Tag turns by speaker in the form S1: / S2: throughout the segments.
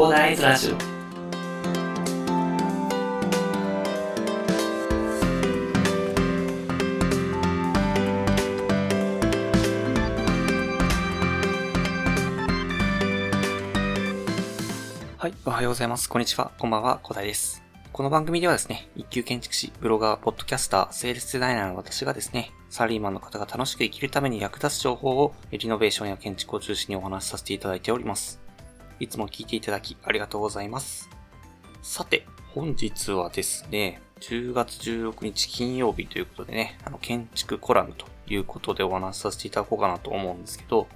S1: コーダーイズラジオはい、おはようございます。こんにちは。こんばんは、小田です。この番組ではですね、一級建築士、ブロガー、ポッドキャスター、セールスデザイナーの私がですね、サラリーマンの方が楽しく生きるために役立つ情報を、リノベーションや建築を中心にお話しさせていただいております。いつも聞いていただきありがとうございます。さて、本日はですね、10月16日金曜日ということでね、あの、建築コラムということでお話しさせていただこうかなと思うんですけど、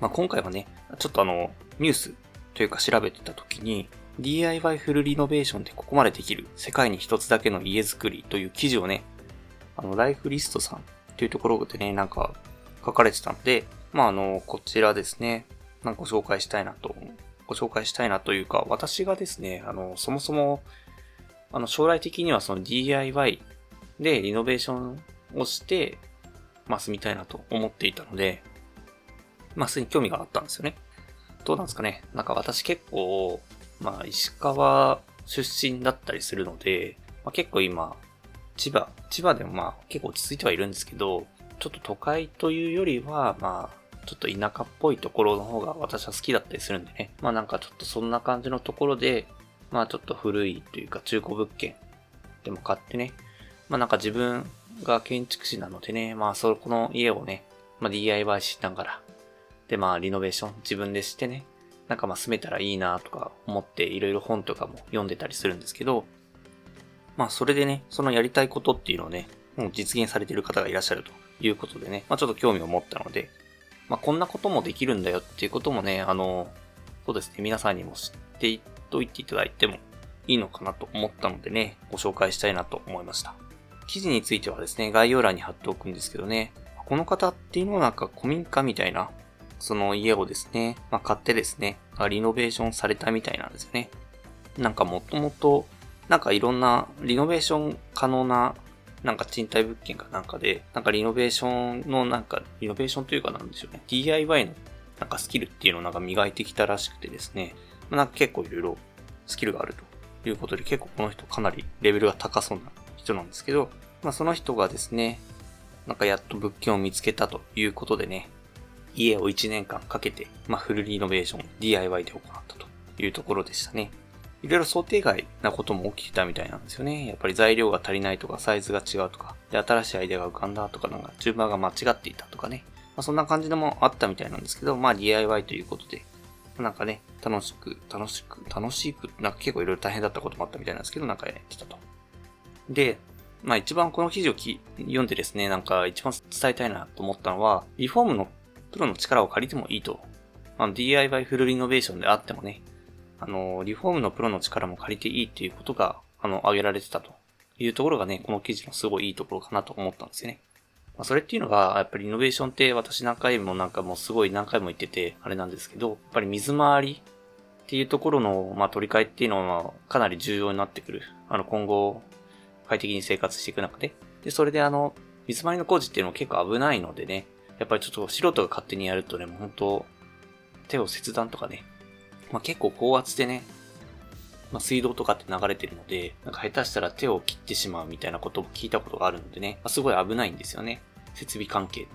S1: まあ、今回はね、ちょっとあの、ニュースというか調べてた時に、DIY フルリノベーションでここまでできる世界に一つだけの家づくりという記事をね、あの、ライフリストさんというところでね、なんか書かれてたので、まあ、あの、こちらですね、なんかご紹介したいなと、ご紹介したいなというか、私がですね、あの、そもそも、あの、将来的にはその DIY でリノベーションをしてますみたいなと思っていたので、まあ、すでに興味があったんですよね。どうなんですかねなんか私結構、まあ、石川出身だったりするので、まあ、結構今、千葉、千葉でもまあ結構落ち着いてはいるんですけど、ちょっと都会というよりは、まあ、ちょっと田舎っぽいところの方が私は好きだったりするんでね。まあなんかちょっとそんな感じのところで、まあちょっと古いというか中古物件でも買ってね。まあなんか自分が建築士なのでね、まあそこの家をね、まあ DIY しながら、でまあリノベーション自分でしてね、なんかまあ住めたらいいなとか思っていろいろ本とかも読んでたりするんですけど、まあそれでね、そのやりたいことっていうのをね、もう実現されている方がいらっしゃるということでね、まあちょっと興味を持ったので、まあこんなこともできるんだよっていうこともね、あの、そうですね、皆さんにも知っておいていただいてもいいのかなと思ったのでね、ご紹介したいなと思いました。記事についてはですね、概要欄に貼っておくんですけどね、この方っていうのはなんか古民家みたいな、その家をですね、まあ、買ってですね、リノベーションされたみたいなんですよね。なんかもともと、なんかいろんなリノベーション可能な、なんか賃貸物件かなんかで、なんかリノベーションのなんか、リノベーションというかなんでしょうね、DIY のなんかスキルっていうのをなんか磨いてきたらしくてですね、なんか結構いろいろスキルがあるということで、結構この人かなりレベルが高そうな人なんですけど、まあその人がですね、なんかやっと物件を見つけたということでね、家を1年間かけて、まあ、フルリノベーション DIY で行ったというところでしたね。いろいろ想定外なことも起きてたみたいなんですよね。やっぱり材料が足りないとか、サイズが違うとか、で、新しいアイデアが浮かんだとか、なんか順番が間違っていたとかね。まあ、そんな感じのもあったみたいなんですけど、まあ DIY ということで、なんかね、楽しく、楽しく、楽しく、なんか結構いろいろ大変だったこともあったみたいなんですけど、なんかやってたと。で、まあ一番この記事をき読んでですね、なんか一番伝えたいなと思ったのは、リフォームのプロの力を借りてもいいと。あの DIY フルリノベーションであってもね、あの、リフォームのプロの力も借りていいっていうことが、あの、挙げられてたというところがね、この記事のすごいいいところかなと思ったんですよね。まあ、それっていうのが、やっぱりリノベーションって私何回もなんかもうすごい何回も言ってて、あれなんですけど、やっぱり水回りっていうところの、まあ、取り替えっていうのはかなり重要になってくる。あの、今後、快適に生活していく中で。で、それであの、水回りの工事っていうのも結構危ないのでね、やっぱりちょっと素人が勝手にやるとね、もう本当手を切断とかね、まあ、結構高圧でね、まあ、水道とかって流れてるので、なんか下手したら手を切ってしまうみたいなことを聞いたことがあるのでね、まあ、すごい危ないんですよね。設備関係の。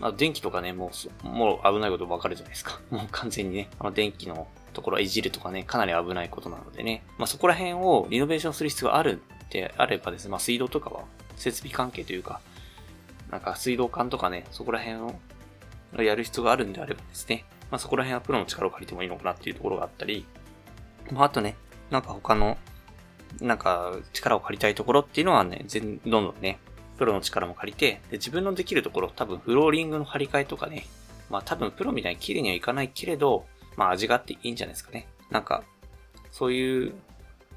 S1: まあ、電気とかね、もう、もう危ないことわかるじゃないですか。もう完全にね、あの電気のところはいじるとかね、かなり危ないことなのでね、まあ、そこら辺をリノベーションする必要があるってあればですね、まあ、水道とかは設備関係というか、なんか水道管とかね、そこら辺をやる必要があるんであればですね、まあ、そこら辺はプロの力を借りてもいいのかなっていうところがあったり、まあ、あとね、なんか他の、なんか力を借りたいところっていうのはね、全どんどんね、プロの力も借りて、で自分のできるところ、多分フローリングの張り替えとかね、まあ多分プロみたいに綺麗にはいかないけれど、まあ味があっていいんじゃないですかね。なんか、そういう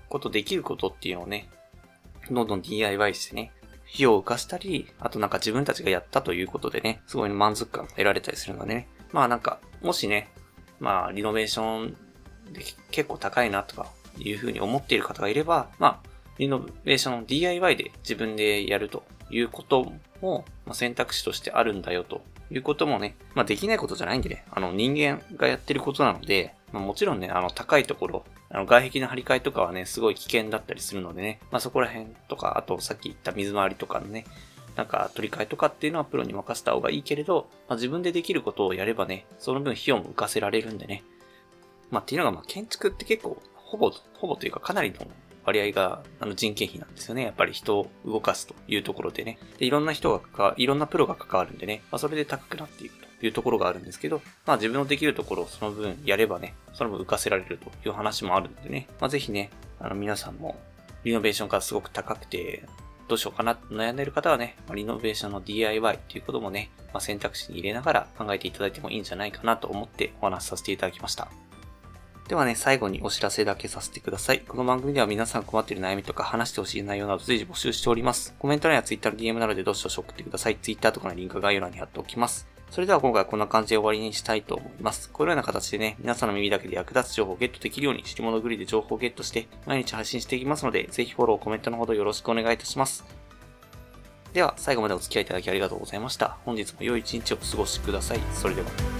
S1: ことできることっていうのをね、どんどん DIY してね、費用を浮かしたり、あとなんか自分たちがやったということでね、すごい満足感得られたりするのでね。まあなんか、もしね、まあリノベーションで結構高いなとかいうふうに思っている方がいれば、まあ、リノベーションの DIY で自分でやるということも、選択肢としてあるんだよということもね、まあできないことじゃないんでね、あの人間がやってることなので、まあ、もちろんね、あの高いところ、あの、外壁の張り替えとかはね、すごい危険だったりするのでね、まあそこら辺とか、あとさっき言った水回りとかのね、なんか取り替えとかっていうのはプロに任せた方がいいけれど、まあ、自分でできることをやればね、その分費用も浮かせられるんでね。まあっていうのが、まあ建築って結構、ほぼ、ほぼというかかなりの割合があの人件費なんですよね。やっぱり人を動かすというところでね。で、いろんな人が関わ、いろんなプロが関わるんでね。まあそれで高くなっていくというところがあるんですけど、まあ自分のできるところをその分やればね、その分浮かせられるという話もあるんでね。まあぜひね、あの皆さんもリノベーションがすごく高くて、どうしようかなと悩んでいる方はね、リノベーションの DIY ということもね、まあ、選択肢に入れながら考えていただいてもいいんじゃないかなと思ってお話しさせていただきました。ではね、最後にお知らせだけさせてください。この番組では皆さん困っている悩みとか話してほしい内容など随時募集しております。コメント欄や Twitter の DM などでどしどし送ってください。Twitter とかのリンク概要欄に貼っておきます。それでは今回はこんな感じで終わりにしたいと思います。このような形でね、皆さんの耳だけで役立つ情報をゲットできるように、知り物グリで情報をゲットして、毎日配信していきますので、ぜひフォロー、コメントのほどよろしくお願いいたします。では、最後までお付き合いいただきありがとうございました。本日も良い一日をお過ごしください。それでは。